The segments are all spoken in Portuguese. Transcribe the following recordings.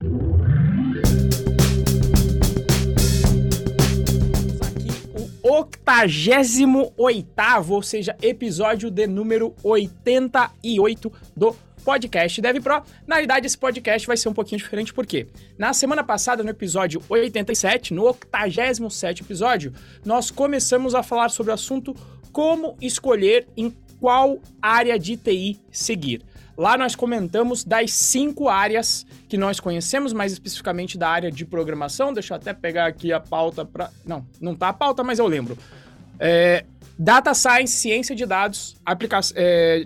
Aqui o 88, ou seja, episódio de número 88 do podcast Dev Pro. Na realidade, esse podcast vai ser um pouquinho diferente, porque na semana passada, no episódio 87, no 87 episódio, nós começamos a falar sobre o assunto como escolher em qual área de TI seguir. Lá nós comentamos das cinco áreas que nós conhecemos, mais especificamente da área de programação. Deixa eu até pegar aqui a pauta para. Não, não tá a pauta, mas eu lembro. É, data Science, ciência de dados, aplicação, é,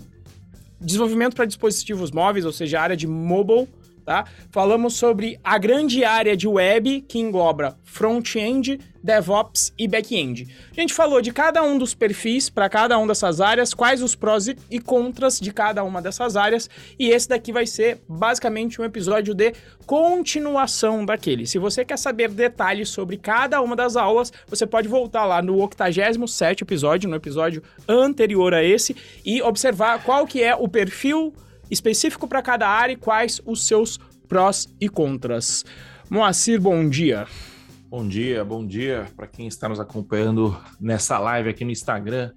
desenvolvimento para dispositivos móveis, ou seja, área de mobile, tá? Falamos sobre a grande área de web que engloba front-end, DevOps e back-end. A gente falou de cada um dos perfis para cada uma dessas áreas, quais os prós e contras de cada uma dessas áreas, e esse daqui vai ser basicamente um episódio de continuação daquele. Se você quer saber detalhes sobre cada uma das aulas, você pode voltar lá no 87 episódio, no episódio anterior a esse, e observar qual que é o perfil específico para cada área e quais os seus prós e contras. Moacir, bom dia. Bom dia, bom dia para quem está nos acompanhando nessa live aqui no Instagram,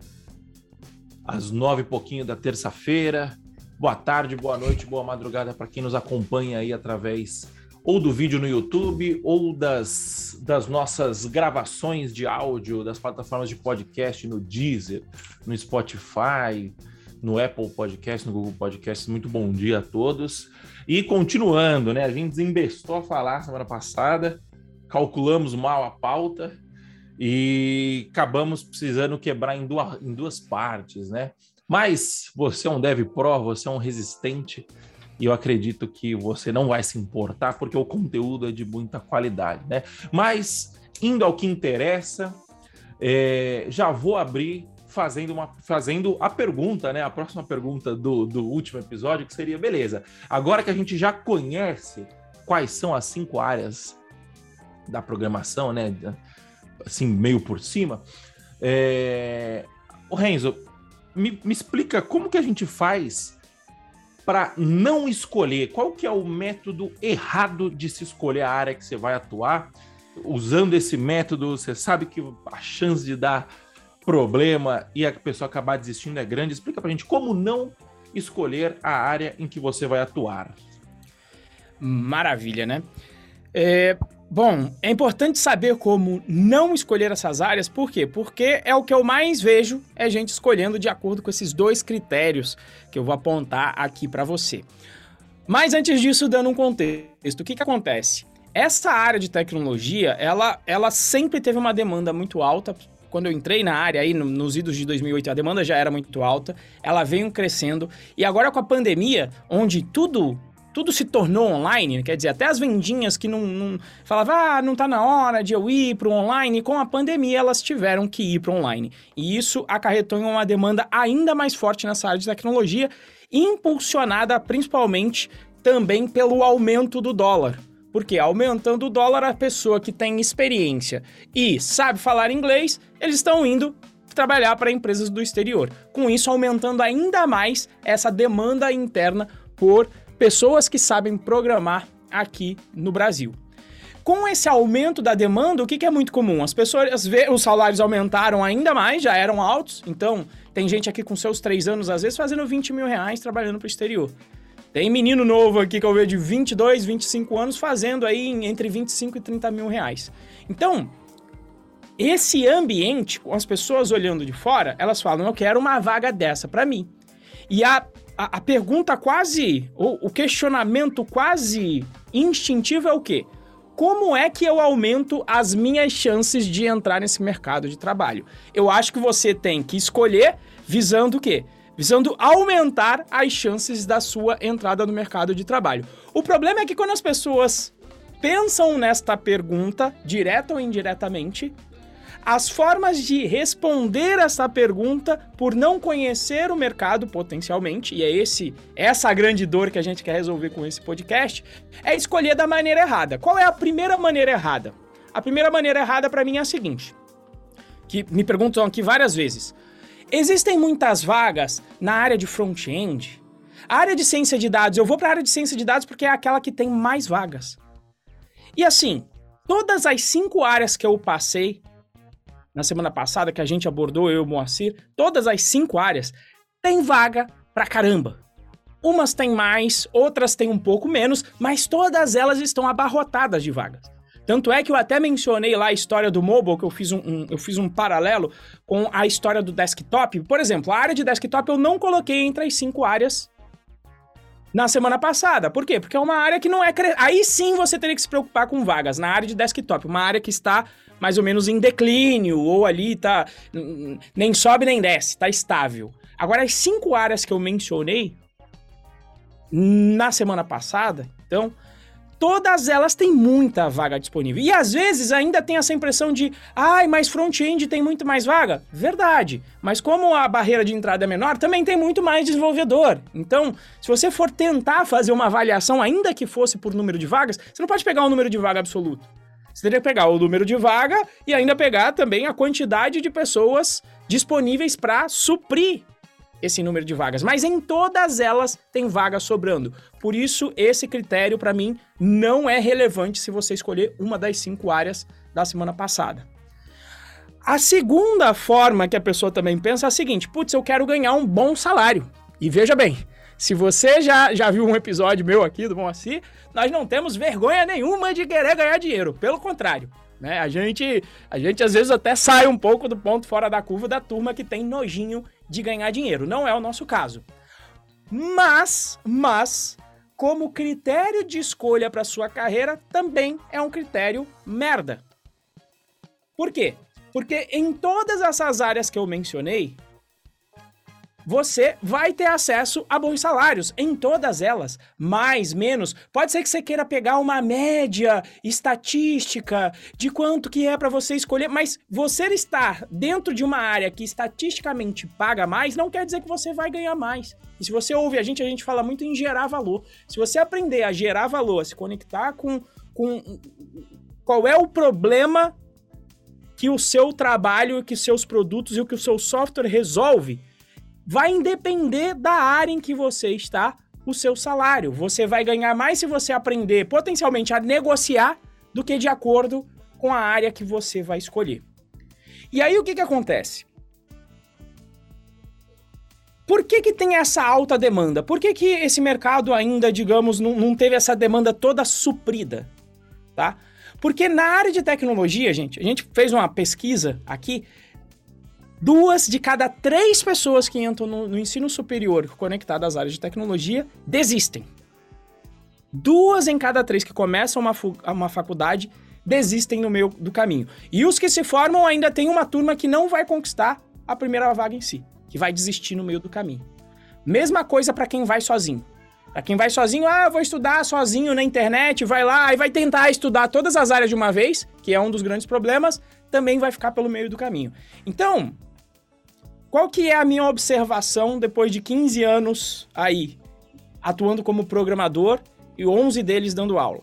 às nove e pouquinho da terça-feira. Boa tarde, boa noite, boa madrugada para quem nos acompanha aí através ou do vídeo no YouTube ou das, das nossas gravações de áudio das plataformas de podcast no Deezer, no Spotify, no Apple Podcast, no Google Podcast. Muito bom dia a todos. E continuando, né? A gente desembestou a falar semana passada, calculamos mal a pauta e acabamos precisando quebrar em duas, em duas partes, né? Mas você é um Dev Pro, você é um resistente e eu acredito que você não vai se importar porque o conteúdo é de muita qualidade, né? Mas indo ao que interessa, é, já vou abrir fazendo, uma, fazendo a pergunta, né? A próxima pergunta do, do último episódio, que seria: beleza, agora que a gente já conhece quais são as cinco áreas da programação, né? Assim, meio por cima. É... O Renzo, me, me explica como que a gente faz para não escolher? Qual que é o método errado de se escolher a área que você vai atuar? Usando esse método, você sabe que a chance de dar problema e a pessoa acabar desistindo é grande. Explica pra gente como não escolher a área em que você vai atuar. Maravilha, né? É, bom, é importante saber como não escolher essas áreas, por quê? Porque é o que eu mais vejo é gente escolhendo de acordo com esses dois critérios que eu vou apontar aqui para você. Mas antes disso, dando um contexto, o que, que acontece? Essa área de tecnologia, ela, ela sempre teve uma demanda muito alta quando eu entrei na área aí, nos idos de 2008, a demanda já era muito alta, ela veio crescendo, e agora com a pandemia, onde tudo tudo se tornou online, quer dizer, até as vendinhas que não, não falavam, ah, não tá na hora de eu ir para o online, com a pandemia elas tiveram que ir para online. E isso acarretou em uma demanda ainda mais forte nessa área de tecnologia, impulsionada principalmente também pelo aumento do dólar. Porque aumentando o dólar, a pessoa que tem experiência e sabe falar inglês, eles estão indo trabalhar para empresas do exterior. Com isso, aumentando ainda mais essa demanda interna por pessoas que sabem programar aqui no Brasil. Com esse aumento da demanda, o que, que é muito comum? As pessoas vê, os salários aumentaram ainda mais, já eram altos, então tem gente aqui com seus três anos, às vezes, fazendo 20 mil reais trabalhando para o exterior. Tem menino novo aqui que eu vejo de 22, 25 anos fazendo aí entre 25 e 30 mil reais. Então, esse ambiente, com as pessoas olhando de fora, elas falam: eu quero uma vaga dessa para mim. E a, a, a, pergunta quase, ou o questionamento quase instintivo é o quê? Como é que eu aumento as minhas chances de entrar nesse mercado de trabalho? Eu acho que você tem que escolher visando o quê? visando aumentar as chances da sua entrada no mercado de trabalho. O problema é que quando as pessoas pensam nesta pergunta, direta ou indiretamente, as formas de responder essa pergunta por não conhecer o mercado potencialmente, e é esse essa grande dor que a gente quer resolver com esse podcast, é escolher da maneira errada. Qual é a primeira maneira errada? A primeira maneira errada para mim é a seguinte, que me perguntam aqui várias vezes. Existem muitas vagas na área de front-end. A área de ciência de dados, eu vou para a área de ciência de dados porque é aquela que tem mais vagas. E assim, todas as cinco áreas que eu passei na semana passada, que a gente abordou, eu e o Moacir, todas as cinco áreas, tem vaga pra caramba. Umas têm mais, outras têm um pouco menos, mas todas elas estão abarrotadas de vagas. Tanto é que eu até mencionei lá a história do mobile, que eu fiz um, um, eu fiz um paralelo com a história do desktop. Por exemplo, a área de desktop eu não coloquei entre as cinco áreas na semana passada. Por quê? Porque é uma área que não é. Cre... Aí sim você teria que se preocupar com vagas na área de desktop, uma área que está mais ou menos em declínio, ou ali tá. nem sobe nem desce, tá estável. Agora, as cinco áreas que eu mencionei na semana passada, então, todas elas têm muita vaga disponível. E às vezes ainda tem essa impressão de, ai, mas front-end tem muito mais vaga. Verdade. Mas como a barreira de entrada é menor, também tem muito mais desenvolvedor. Então, se você for tentar fazer uma avaliação, ainda que fosse por número de vagas, você não pode pegar um número de vaga absoluto. Você teria que pegar o número de vaga e ainda pegar também a quantidade de pessoas disponíveis para suprir esse número de vagas, mas em todas elas tem vaga sobrando. Por isso, esse critério para mim não é relevante se você escolher uma das cinco áreas da semana passada. A segunda forma que a pessoa também pensa é a seguinte: putz, eu quero ganhar um bom salário. E veja bem, se você já, já viu um episódio meu aqui do Assim, nós não temos vergonha nenhuma de querer ganhar dinheiro. Pelo contrário, né? A gente, a gente às vezes até sai um pouco do ponto fora da curva da turma que tem nojinho de ganhar dinheiro. Não é o nosso caso. Mas, mas, como critério de escolha para sua carreira, também é um critério merda. Por quê? Porque em todas essas áreas que eu mencionei, você vai ter acesso a bons salários em todas elas, mais, menos. Pode ser que você queira pegar uma média estatística de quanto que é para você escolher, mas você estar dentro de uma área que estatisticamente paga mais não quer dizer que você vai ganhar mais. E se você ouve a gente, a gente fala muito em gerar valor. Se você aprender a gerar valor, a se conectar com, com qual é o problema que o seu trabalho, que seus produtos e o que o seu software resolve, vai independer da área em que você está o seu salário. Você vai ganhar mais se você aprender potencialmente a negociar do que de acordo com a área que você vai escolher. E aí o que, que acontece? Por que, que tem essa alta demanda? Por que, que esse mercado ainda, digamos, não, não teve essa demanda toda suprida? Tá? Porque na área de tecnologia, gente, a gente fez uma pesquisa aqui Duas de cada três pessoas que entram no, no ensino superior conectadas às áreas de tecnologia desistem. Duas em cada três que começam uma, uma faculdade desistem no meio do caminho. E os que se formam ainda tem uma turma que não vai conquistar a primeira vaga em si, que vai desistir no meio do caminho. Mesma coisa para quem vai sozinho. Para quem vai sozinho, ah, vou estudar sozinho na internet, vai lá e vai tentar estudar todas as áreas de uma vez, que é um dos grandes problemas, também vai ficar pelo meio do caminho. Então, qual que é a minha observação depois de 15 anos aí, atuando como programador e 11 deles dando aula?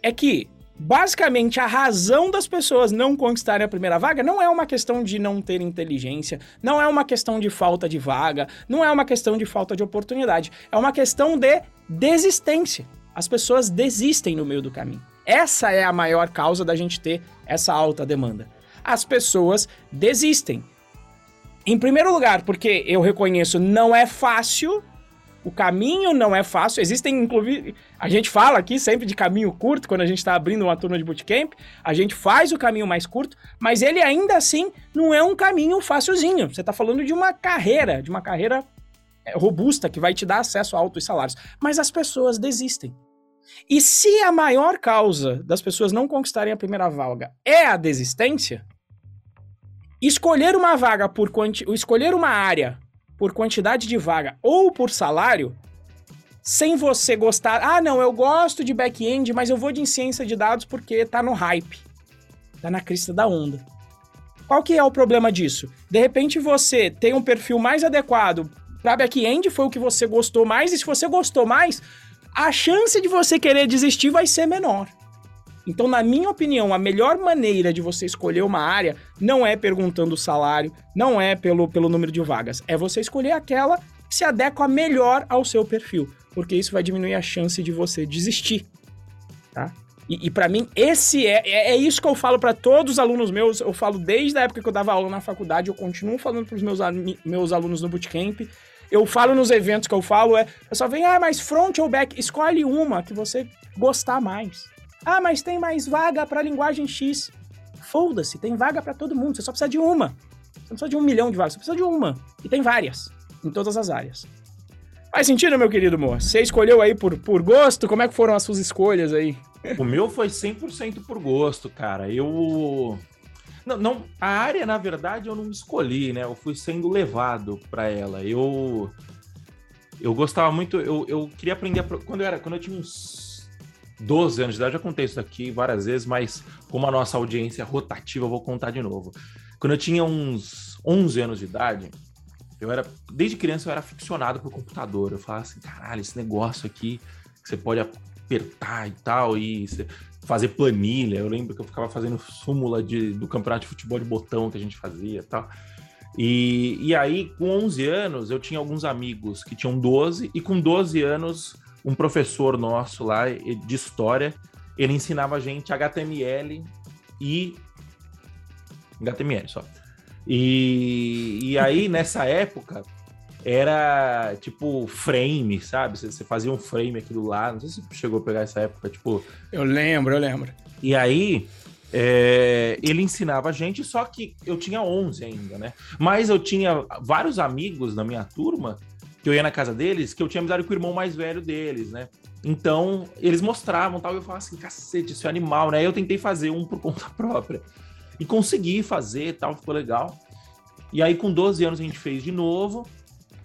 É que, basicamente, a razão das pessoas não conquistarem a primeira vaga não é uma questão de não ter inteligência, não é uma questão de falta de vaga, não é uma questão de falta de oportunidade, é uma questão de desistência. As pessoas desistem no meio do caminho. Essa é a maior causa da gente ter essa alta demanda. As pessoas desistem. Em primeiro lugar, porque eu reconheço não é fácil, o caminho não é fácil. Existem, inclusive, a gente fala aqui sempre de caminho curto quando a gente está abrindo uma turma de bootcamp. A gente faz o caminho mais curto, mas ele ainda assim não é um caminho facilzinho. Você está falando de uma carreira, de uma carreira é, robusta que vai te dar acesso a altos salários. Mas as pessoas desistem. E se a maior causa das pessoas não conquistarem a primeira vaga é a desistência, escolher uma vaga por quanti... escolher uma área por quantidade de vaga ou por salário, sem você gostar, ah, não, eu gosto de back-end, mas eu vou de ciência de dados porque tá no hype. Tá na crista da onda. Qual que é o problema disso? De repente você tem um perfil mais adequado para back-end, foi o que você gostou mais, e se você gostou mais, a chance de você querer desistir vai ser menor. Então, na minha opinião, a melhor maneira de você escolher uma área não é perguntando o salário, não é pelo, pelo número de vagas, é você escolher aquela que se adequa melhor ao seu perfil, porque isso vai diminuir a chance de você desistir, tá? E, e para mim, esse é, é, é, isso que eu falo para todos os alunos meus. Eu falo desde a época que eu dava aula na faculdade, eu continuo falando para os meus, meus alunos no bootcamp. Eu falo nos eventos que eu falo, é. Só vem, ah, mas front ou back? Escolhe uma que você gostar mais. Ah, mas tem mais vaga para linguagem X. Foda-se, tem vaga para todo mundo. Você só precisa de uma. Você não precisa de um milhão de vagas, você precisa de uma. E tem várias, em todas as áreas. Faz sentido, meu querido amor? Você escolheu aí por, por gosto? Como é que foram as suas escolhas aí? O meu foi 100% por gosto, cara. Eu. Não, não, a área, na verdade, eu não escolhi, né? Eu fui sendo levado para ela. Eu. Eu gostava muito. Eu, eu queria aprender. Quando eu, era, quando eu tinha uns 12 anos de idade, já contei isso aqui várias vezes, mas como a nossa audiência é rotativa, eu vou contar de novo. Quando eu tinha uns 11 anos de idade, eu era, desde criança eu era aficionado por computador. Eu falava assim, caralho, esse negócio aqui que você pode apertar e tal, e fazer planilha. Eu lembro que eu ficava fazendo súmula de, do campeonato de futebol de botão que a gente fazia e tal. E, e aí, com 11 anos, eu tinha alguns amigos que tinham 12, e com 12 anos, um professor nosso lá de história, ele ensinava a gente HTML e. HTML só. E, e aí, nessa época, era tipo frame, sabe? Você, fazia um frame aqui do lado. Não sei se chegou a pegar essa época, tipo. Eu lembro, eu lembro. E aí. É, ele ensinava a gente, só que eu tinha 11 ainda, né? Mas eu tinha vários amigos na minha turma que eu ia na casa deles, que eu tinha amizade com o irmão mais velho deles, né? Então, eles mostravam tal, e eu falava assim, cacete, isso é animal, né? Eu tentei fazer um por conta própria. E consegui fazer tal, ficou legal. E aí, com 12 anos, a gente fez de novo.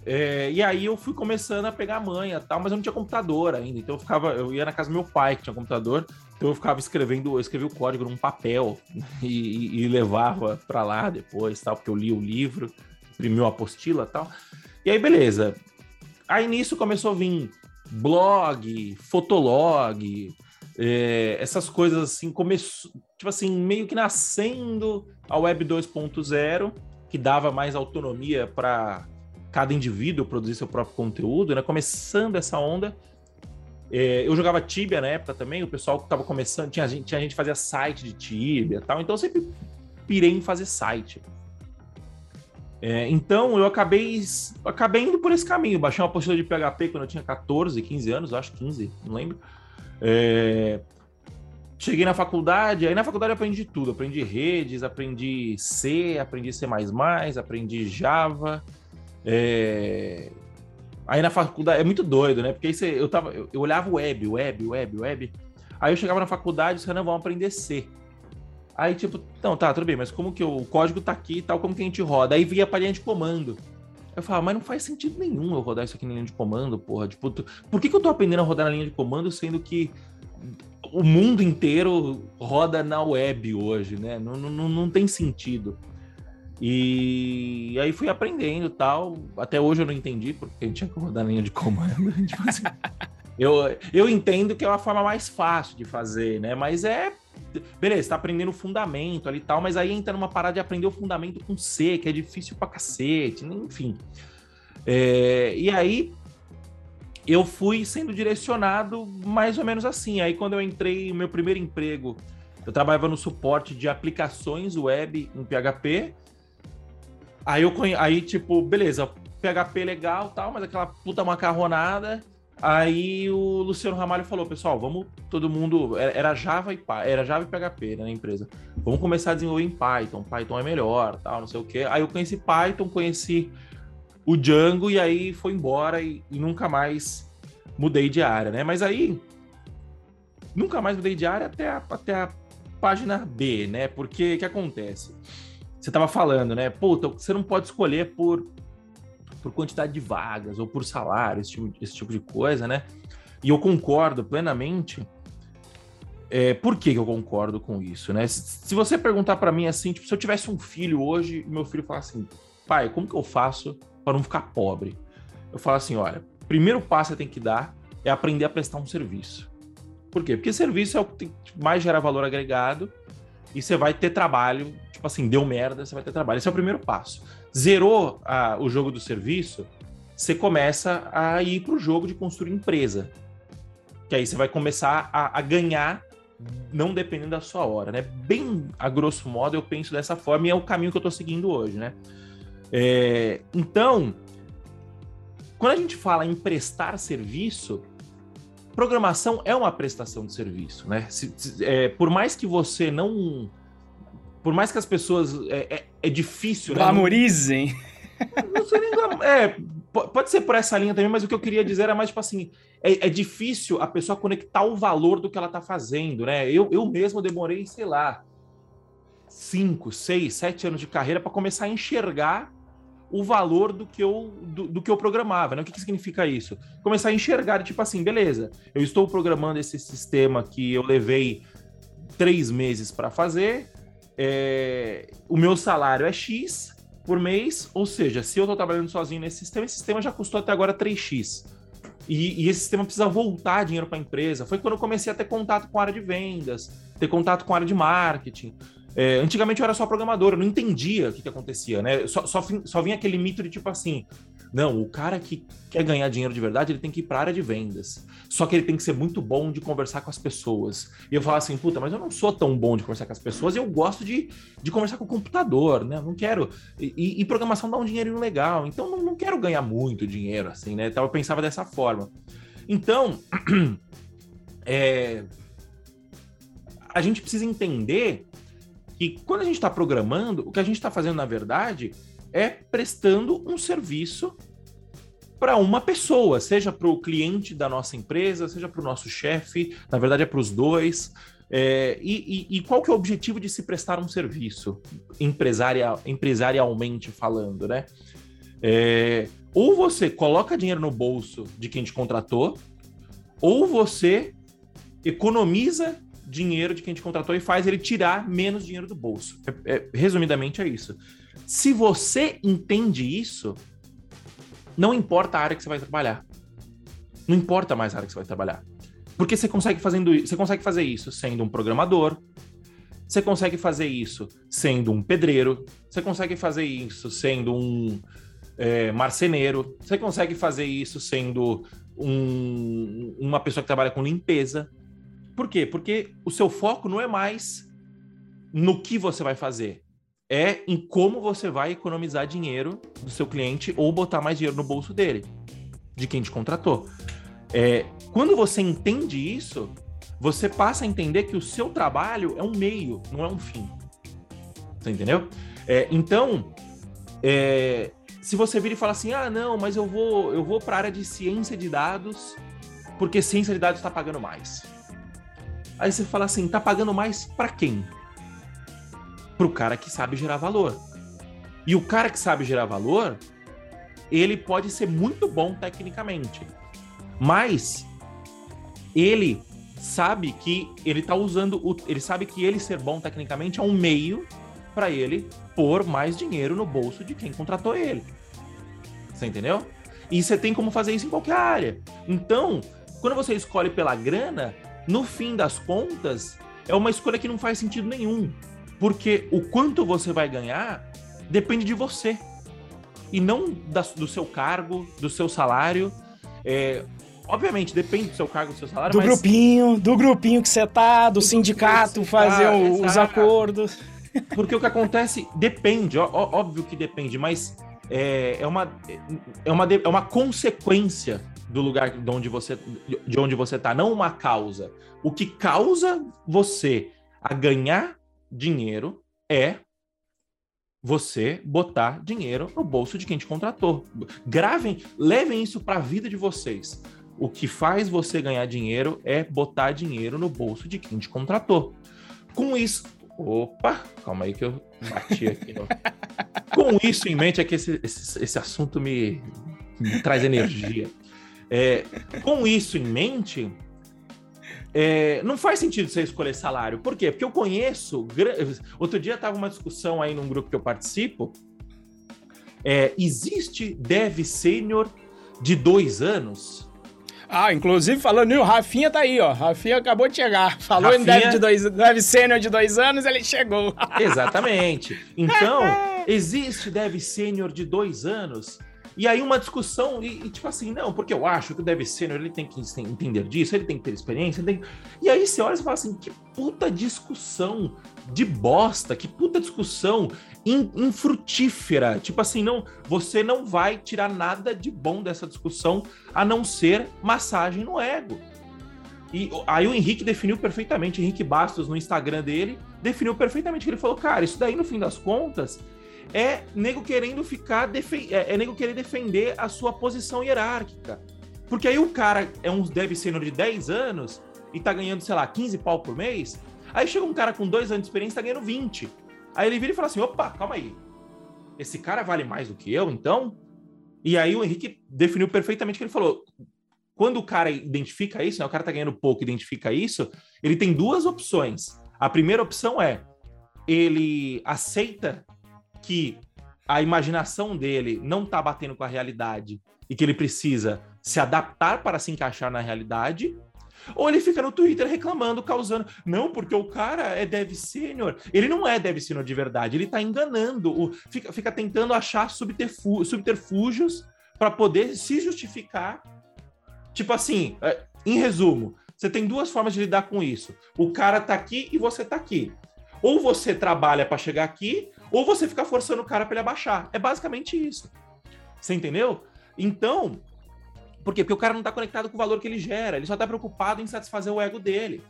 É, e aí eu fui começando a pegar a manha tal, mas eu não tinha computador ainda. Então eu ficava, eu ia na casa do meu pai, que tinha computador, então eu ficava escrevendo, eu escrevia o código num papel e, e levava para lá depois, tal, porque eu li o livro, imprimiu a apostila tal. E aí, beleza. Aí nisso começou a vir blog, fotolog, é, essas coisas assim, começou, tipo assim, meio que nascendo a Web 2.0, que dava mais autonomia para cada indivíduo produzir seu próprio conteúdo, né? Começando essa onda. É, eu jogava Tibia na época também, o pessoal que estava começando, tinha gente, tinha gente que fazia site de Tibia e tal, então eu sempre pirei em fazer site. É, então eu acabei, acabei indo por esse caminho. Baixei uma apostila de PHP quando eu tinha 14, 15 anos, acho 15, não lembro. É... Cheguei na faculdade, aí na faculdade eu aprendi tudo. Aprendi redes, aprendi C, aprendi C++, aprendi Java. É... Aí na faculdade, é muito doido, né? Porque aí você, eu, tava, eu, eu, olhava web, web, web, web. Aí eu chegava na faculdade e disse, não, vamos aprender C. Aí, tipo, não, tá, tudo bem, mas como que o código tá aqui e tal, como que a gente roda? Aí via pra linha de comando. Eu falava, mas não faz sentido nenhum eu rodar isso aqui na linha de comando, porra. Tipo, tu... por que, que eu tô aprendendo a rodar na linha de comando, sendo que o mundo inteiro roda na web hoje, né? Não, não, não tem sentido. E aí fui aprendendo tal. Até hoje eu não entendi porque a gente tinha que rodar na linha de comando. tipo assim, eu, eu entendo que é uma forma mais fácil de fazer, né? Mas é beleza, tá aprendendo o fundamento ali e tal, mas aí entra numa parada de aprender o fundamento com C, que é difícil pra cacete, enfim. É, e aí eu fui sendo direcionado mais ou menos assim. Aí quando eu entrei meu primeiro emprego, eu trabalhava no suporte de aplicações web em PHP. Aí eu aí tipo, beleza, PHP legal, tal, mas aquela puta macarronada. Aí o Luciano Ramalho falou, pessoal, vamos todo mundo. Era Java e era Java e PHP né, na empresa. Vamos começar a desenvolver em Python. Python é melhor, tal, não sei o quê. Aí eu conheci Python, conheci o Django e aí foi embora e, e nunca mais mudei de área, né? Mas aí nunca mais mudei de área até a, até a página B, né? Porque o que acontece? Você tava falando, né? Puta, você não pode escolher por por quantidade de vagas ou por salário, esse tipo, esse tipo de coisa, né? E eu concordo plenamente. É, por que, eu concordo com isso, né? Se, se você perguntar para mim assim, tipo, se eu tivesse um filho hoje e meu filho falar assim, pai, como que eu faço para não ficar pobre? Eu falo assim, olha, primeiro passo que tem que dar é aprender a prestar um serviço. Por quê? Porque serviço é o que mais gera valor agregado e você vai ter trabalho, tipo assim, deu merda, você vai ter trabalho. Esse é o primeiro passo. Zerou a, o jogo do serviço, você começa a ir para o jogo de construir empresa. Que aí você vai começar a, a, ganhar não dependendo da sua hora, né? Bem a grosso modo, eu penso dessa forma e é o caminho que eu estou seguindo hoje, né? É, então, quando a gente fala em prestar serviço, programação é uma prestação de serviço, né? Se, se, é, por mais que você não. Por mais que as pessoas. É, é, é difícil. Glamorizem. Né? Não, não sei nem. É, pode ser por essa linha também, mas o que eu queria dizer era mais tipo assim: é, é difícil a pessoa conectar o valor do que ela está fazendo, né? Eu, eu mesmo demorei, sei lá, cinco, seis, sete anos de carreira para começar a enxergar o valor do que eu, do, do, que eu programava. Né? O que, que significa isso? Começar a enxergar, tipo assim, beleza, eu estou programando esse sistema que eu levei três meses para fazer, é, o meu salário é X por mês, ou seja, se eu estou trabalhando sozinho nesse sistema, esse sistema já custou até agora 3X. E, e esse sistema precisa voltar dinheiro para a empresa. Foi quando eu comecei a ter contato com a área de vendas, ter contato com a área de marketing. É, antigamente eu era só programador, eu não entendia o que, que acontecia, né? Só, só, só vinha aquele mito de tipo assim: não, o cara que quer ganhar dinheiro de verdade, ele tem que ir para a área de vendas. Só que ele tem que ser muito bom de conversar com as pessoas. E eu falava assim, puta, mas eu não sou tão bom de conversar com as pessoas, eu gosto de, de conversar com o computador, né? Eu não quero. E, e, programação dá um dinheirinho legal, então não, não quero ganhar muito dinheiro, assim, né? Então eu pensava dessa forma. Então, é, a gente precisa entender que quando a gente está programando, o que a gente está fazendo, na verdade, é prestando um serviço para uma pessoa, seja para o cliente da nossa empresa, seja para o nosso chefe, na verdade é para os dois. É, e, e, e, qual que é o objetivo de se prestar um serviço, empresarial, empresarialmente falando, né? É, ou você coloca dinheiro no bolso de quem te contratou, ou você economiza dinheiro de quem te contratou e faz ele tirar menos dinheiro do bolso. É, é, resumidamente é isso. Se você entende isso, não importa a área que você vai trabalhar. Não importa mais a área que você vai trabalhar. Porque você consegue, fazendo, você consegue fazer isso sendo um programador, você consegue fazer isso sendo um pedreiro, você consegue fazer isso sendo um é, marceneiro, você consegue fazer isso sendo um, uma pessoa que trabalha com limpeza. Por quê? Porque o seu foco não é mais no que você vai fazer, é em como você vai economizar dinheiro do seu cliente ou botar mais dinheiro no bolso dele, de quem te contratou. É, quando você entende isso, você passa a entender que o seu trabalho é um meio, não é um fim. Você entendeu? É, então, é, se você vir e falar assim, ah, não, mas eu vou, eu vou para a área de ciência de dados, porque ciência de dados está pagando mais. Aí você fala assim, tá pagando mais para quem? Pro cara que sabe gerar valor. E o cara que sabe gerar valor, ele pode ser muito bom tecnicamente, mas ele sabe que ele tá usando o, ele sabe que ele ser bom tecnicamente é um meio para ele pôr mais dinheiro no bolso de quem contratou ele. Você entendeu? E você tem como fazer isso em qualquer área. Então, quando você escolhe pela grana, no fim das contas, é uma escolha que não faz sentido nenhum. Porque o quanto você vai ganhar depende de você. E não da, do seu cargo, do seu salário. É, obviamente, depende do seu cargo, do seu salário. Do mas... grupinho, do grupinho que você tá, do, do sindicato, fazer tá, o, os acordos. Porque o que acontece depende, ó, óbvio que depende, mas é, é, uma, é, uma, é uma consequência do lugar de onde você de onde você está, não uma causa. O que causa você a ganhar dinheiro é você botar dinheiro no bolso de quem te contratou. Gravem, levem isso para a vida de vocês. O que faz você ganhar dinheiro é botar dinheiro no bolso de quem te contratou. Com isso, opa, calma aí que eu bati aqui. No... Com isso em mente é que esse, esse, esse assunto me, me traz energia. É, com isso em mente, é, não faz sentido você escolher salário. Por quê? Porque eu conheço. Outro dia tava uma discussão aí num grupo que eu participo. É, existe dev sênior de dois anos? Ah, inclusive falando o Rafinha tá aí, ó. Rafinha acabou de chegar. Falou Rafinha... em dev, de dois, dev sênior de dois anos, ele chegou. Exatamente. Então, existe dev sênior de dois anos? E aí uma discussão, e, e, tipo assim, não, porque eu acho que deve ser, ele tem que entender disso, ele tem que ter experiência, tem... E aí você olha e fala assim, que puta discussão de bosta, que puta discussão in, infrutífera. Tipo assim, não, você não vai tirar nada de bom dessa discussão a não ser massagem no ego. E aí o Henrique definiu perfeitamente, Henrique Bastos no Instagram dele, definiu perfeitamente que ele falou, cara, isso daí no fim das contas é nego querendo ficar é, é nego querer defender a sua posição hierárquica. Porque aí o cara é um dev sênior de 10 anos e tá ganhando, sei lá, 15 pau por mês. Aí chega um cara com dois anos de experiência e tá ganhando 20. Aí ele vira e fala assim: opa, calma aí. Esse cara vale mais do que eu, então? E aí o Henrique definiu perfeitamente que ele falou: quando o cara identifica isso, né, o cara tá ganhando pouco identifica isso, ele tem duas opções. A primeira opção é ele aceita que a imaginação dele não está batendo com a realidade e que ele precisa se adaptar para se encaixar na realidade, ou ele fica no Twitter reclamando, causando. Não, porque o cara é dev sênior. Ele não é dev sênior de verdade, ele está enganando, o, fica, fica tentando achar subterfú subterfúgios para poder se justificar. Tipo assim, é, em resumo, você tem duas formas de lidar com isso. O cara tá aqui e você tá aqui. Ou você trabalha para chegar aqui, ou você fica forçando o cara para ele abaixar. É basicamente isso. Você entendeu? Então, por quê? Porque o cara não está conectado com o valor que ele gera, ele só está preocupado em satisfazer o ego dele.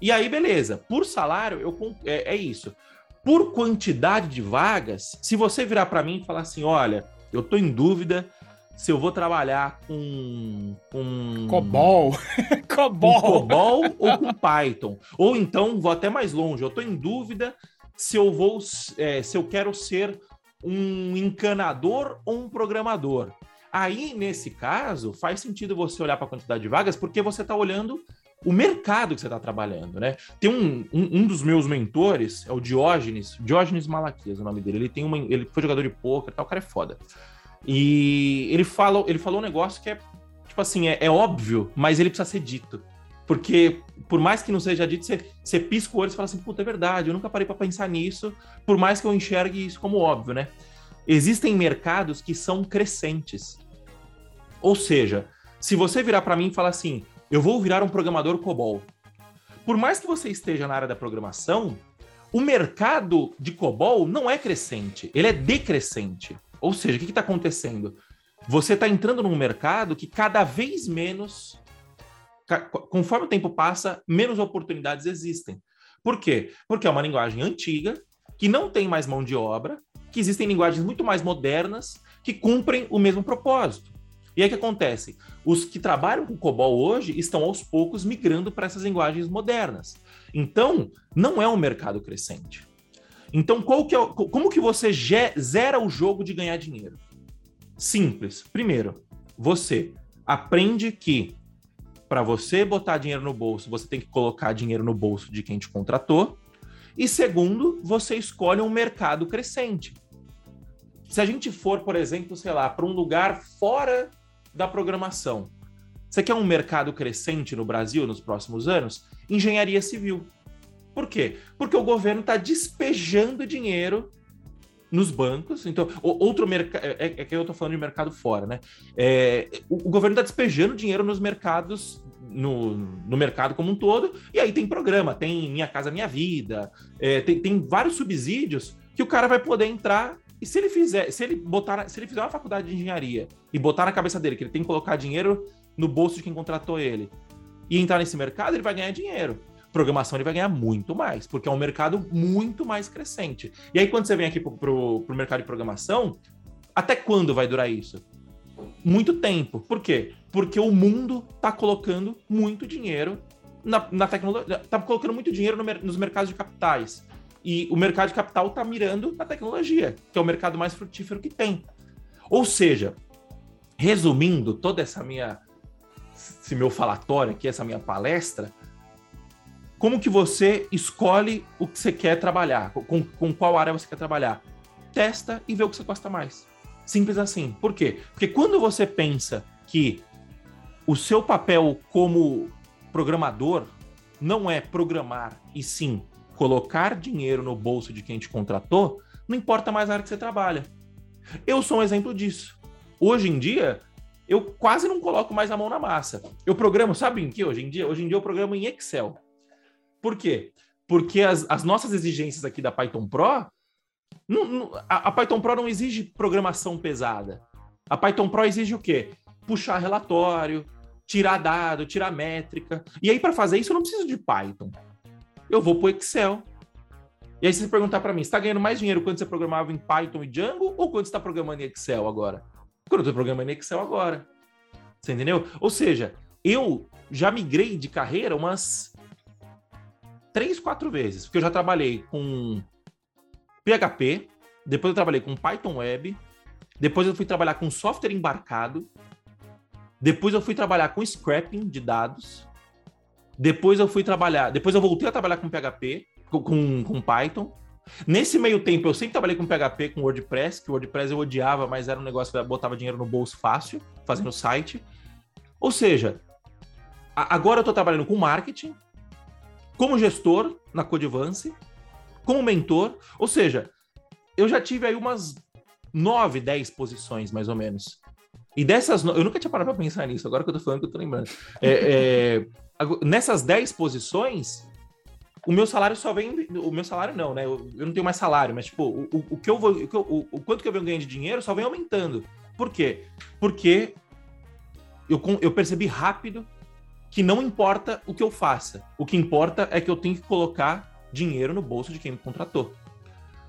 E aí, beleza. Por salário, eu, é, é isso. Por quantidade de vagas, se você virar para mim e falar assim: olha, eu estou em dúvida se eu vou trabalhar com. com Cobol. Cobol. Com Cobol ou com Python. Ou então, vou até mais longe, eu estou em dúvida se eu vou, é, se eu quero ser um encanador ou um programador. Aí, nesse caso, faz sentido você olhar para a quantidade de vagas, porque você está olhando o mercado que você está trabalhando, né? Tem um, um, um, dos meus mentores, é o Diógenes, Diógenes Malaquias, o nome dele. Ele tem uma, ele foi jogador de poker, tal, o cara é foda. E ele falou, ele falou um negócio que é tipo assim, é, é óbvio, mas ele precisa ser dito. Porque, por mais que não seja dito, você, você pisca o olho e fala assim, puta, é verdade, eu nunca parei para pensar nisso, por mais que eu enxergue isso como óbvio, né? Existem mercados que são crescentes. Ou seja, se você virar para mim e falar assim, eu vou virar um programador COBOL, por mais que você esteja na área da programação, o mercado de COBOL não é crescente, ele é decrescente. Ou seja, o que está acontecendo? Você está entrando num mercado que cada vez menos conforme o tempo passa, menos oportunidades existem. Por quê? Porque é uma linguagem antiga, que não tem mais mão de obra, que existem linguagens muito mais modernas que cumprem o mesmo propósito. E aí o que acontece? Os que trabalham com COBOL hoje estão aos poucos migrando para essas linguagens modernas. Então, não é um mercado crescente. Então, que é, como que você zera o jogo de ganhar dinheiro? Simples. Primeiro, você aprende que para você botar dinheiro no bolso, você tem que colocar dinheiro no bolso de quem te contratou. E segundo, você escolhe um mercado crescente. Se a gente for, por exemplo, sei lá, para um lugar fora da programação, você quer um mercado crescente no Brasil nos próximos anos? Engenharia civil. Por quê? Porque o governo está despejando dinheiro nos bancos. Então, outro mercado. É, é, que eu estou falando de mercado fora, né? É, o, o, governo está despejando dinheiro nos mercados, no, no mercado como um todo, e aí tem programa, tem Minha Casa Minha Vida, é, tem, tem vários subsídios que o cara vai poder entrar. E se ele fizer, se ele botar, se ele fizer uma faculdade de engenharia e botar na cabeça dele que ele tem que colocar dinheiro no bolso de quem contratou ele e entrar nesse mercado, ele vai ganhar dinheiro programação ele vai ganhar muito mais, porque é um mercado muito mais crescente. E aí, quando você vem aqui para o mercado de programação, até quando vai durar isso? Muito tempo. Por quê? Porque o mundo está colocando muito dinheiro na, na tecnologia, está colocando muito dinheiro no, nos mercados de capitais. E o mercado de capital está mirando na tecnologia, que é o mercado mais frutífero que tem. Ou seja, resumindo toda essa minha esse meu falatório aqui, essa minha palestra, como que você escolhe o que você quer trabalhar? Com, com qual área você quer trabalhar? Testa e vê o que você gosta mais. Simples assim. Por quê? Porque quando você pensa que o seu papel como programador não é programar, e sim colocar dinheiro no bolso de quem te contratou, não importa mais a área que você trabalha. Eu sou um exemplo disso. hoje em dia, eu quase não coloco mais a mão na massa. Eu programo, sabe em que hoje em dia? Hoje em dia eu programo em Excel. Por quê? Porque as, as nossas exigências aqui da Python Pro, não, não, a, a Python Pro não exige programação pesada. A Python Pro exige o quê? Puxar relatório, tirar dado, tirar métrica. E aí, para fazer isso, eu não preciso de Python. Eu vou para o Excel. E aí, se você perguntar para mim, está ganhando mais dinheiro quando você programava em Python e Django ou quando está programando em Excel agora? Quando eu estou programando em Excel agora. Você entendeu? Ou seja, eu já migrei de carreira umas três, quatro vezes. Porque eu já trabalhei com PHP, depois eu trabalhei com Python Web, depois eu fui trabalhar com software embarcado, depois eu fui trabalhar com scrapping de dados, depois eu fui trabalhar, depois eu voltei a trabalhar com PHP, com, com Python, Nesse meio tempo, eu sempre trabalhei com PHP, com WordPress, que o WordPress eu odiava, mas era um negócio que botava dinheiro no bolso fácil, fazendo site. Ou seja, agora eu estou trabalhando com marketing, como gestor na Codivance, como mentor. Ou seja, eu já tive aí umas 9, 10 posições, mais ou menos. E dessas, eu nunca tinha parado para pensar nisso, agora que eu tô falando que eu tô lembrando. É, é, nessas 10 posições, o meu salário só vem. O meu salário não, né? Eu, eu não tenho mais salário, mas, tipo, o, o, o que eu vou. O, o, o, quanto que eu venho ganhando de dinheiro só vem aumentando. Por quê? Porque eu, eu percebi rápido que não importa o que eu faça. O que importa é que eu tenho que colocar dinheiro no bolso de quem me contratou.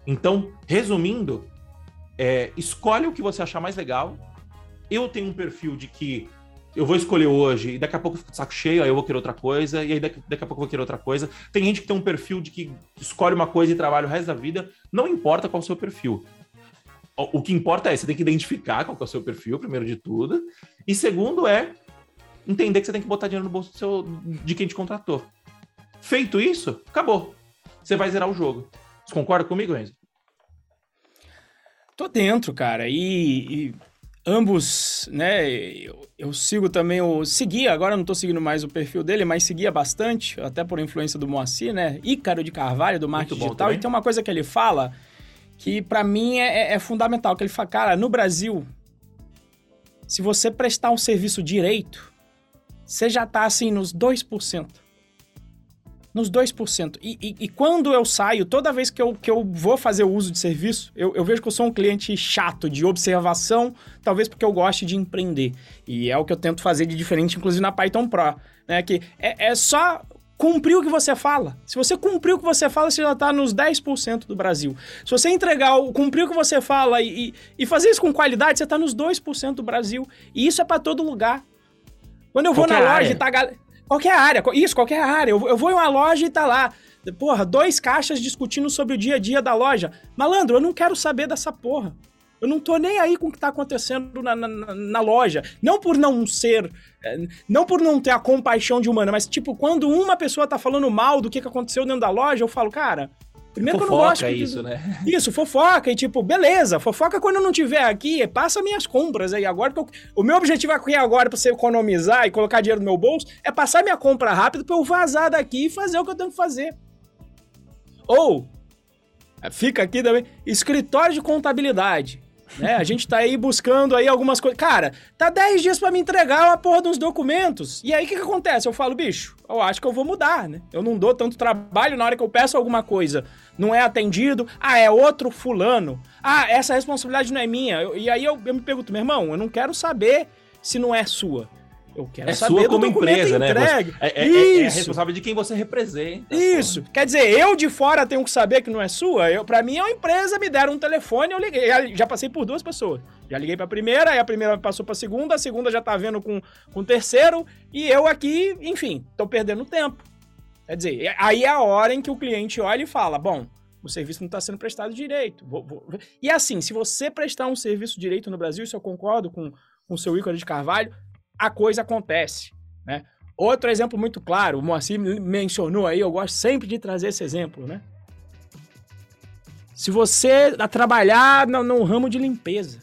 Então, resumindo, é, escolhe o que você achar mais legal. Eu tenho um perfil de que eu vou escolher hoje e daqui a pouco eu fico de saco cheio, aí eu vou querer outra coisa, e aí daqui, daqui a pouco eu vou querer outra coisa. Tem gente que tem um perfil de que escolhe uma coisa e trabalha o resto da vida, não importa qual o seu perfil. O, o que importa é, você tem que identificar qual é o seu perfil, primeiro de tudo, e segundo é entender que você tem que botar dinheiro no bolso seu, de quem te contratou. Feito isso, acabou. Você vai zerar o jogo. Você concorda comigo, Enzo? Tô dentro, cara, e... e ambos, né? Eu, eu, sigo também o. Seguia, agora não tô seguindo mais o perfil dele, mas seguia bastante, até por influência do Moacir, né? Ícaro de Carvalho, do Marketing Digital. Também. E tem uma coisa que ele fala que para mim é, é, é fundamental: que ele fala, cara, no Brasil, se você prestar um serviço direito, você já tá assim nos 2% nos 2%. E, e, e, quando eu saio, toda vez que eu, que eu vou fazer o uso de serviço, eu, eu vejo que eu sou um cliente chato, de observação, talvez porque eu goste de empreender. E é o que eu tento fazer de diferente, inclusive na Python Pro. Né? Que é, é só cumprir o que você fala. Se você cumprir o que você fala, você já está nos 10% do Brasil. Se você entregar, o, cumprir o que você fala e, e, e fazer isso com qualidade, você está nos 2% do Brasil. E isso é para todo lugar. Quando eu vou Qualquer na loja e tá... Qualquer área, isso, qualquer área. Eu, eu vou em uma loja e tá lá. Porra, dois caixas discutindo sobre o dia a dia da loja. Malandro, eu não quero saber dessa porra. Eu não tô nem aí com o que tá acontecendo na, na, na, loja. Não por não ser. É, não por não ter a compaixão de humana, mas, tipo, quando uma pessoa tá falando mal do que, que aconteceu dentro da loja, eu falo, cara, Primeiro fofoca que eu não gosto. isso, né? Isso, fofoca. E tipo, beleza, fofoca quando eu não tiver aqui, passa minhas compras aí agora. Eu, o meu objetivo aqui agora, pra você economizar e colocar dinheiro no meu bolso, é passar minha compra rápido pra eu vazar daqui e fazer o que eu tenho que fazer. Ou, fica aqui também, escritório de contabilidade. Né? A gente tá aí buscando aí algumas coisas. Cara, tá 10 dias para me entregar uma porra dos documentos. E aí o que, que acontece? Eu falo, bicho, eu acho que eu vou mudar, né? Eu não dou tanto trabalho na hora que eu peço alguma coisa. Não é atendido. Ah, é outro fulano. Ah, essa responsabilidade não é minha. Eu, e aí eu, eu me pergunto, meu irmão, eu não quero saber se não é sua. Eu quero é saber sua como empresa, né? entregue. né? É, é, é, é, responsável de quem você representa. Isso. Porra. Quer dizer, eu de fora tenho que saber que não é sua. Eu, pra mim é uma empresa, me deram um telefone, eu liguei. Já, já passei por duas pessoas. Já liguei pra primeira, aí a primeira passou pra segunda, a segunda já tá vendo com, com o terceiro, e eu aqui, enfim, tô perdendo tempo. Quer dizer, aí é a hora em que o cliente olha e fala: bom, o serviço não está sendo prestado direito. Vou, vou... E assim, se você prestar um serviço direito no Brasil, isso eu concordo com, com o seu Ícaro de Carvalho, a coisa acontece, né? Outro exemplo muito claro, o Moacir mencionou aí, eu gosto sempre de trazer esse exemplo, né? Se você trabalhar no, no ramo de limpeza?